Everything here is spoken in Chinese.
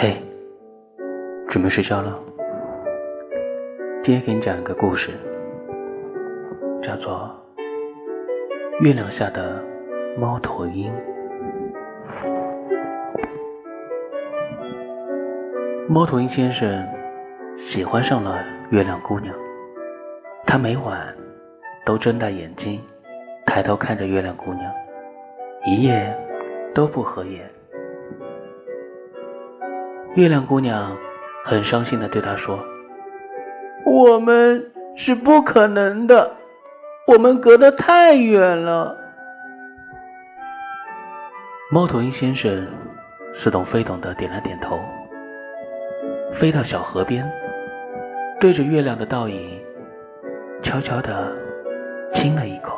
嘿，准备睡觉了。今天给你讲一个故事，叫做《月亮下的猫头鹰》。猫头鹰先生喜欢上了月亮姑娘，他每晚都睁大眼睛，抬头看着月亮姑娘，一夜都不合眼。月亮姑娘很伤心的对他说。我们是不可能的，我们隔得太远了。猫头鹰先生似懂非懂的点了点头，飞到小河边，对着月亮的倒影，悄悄的亲了一口。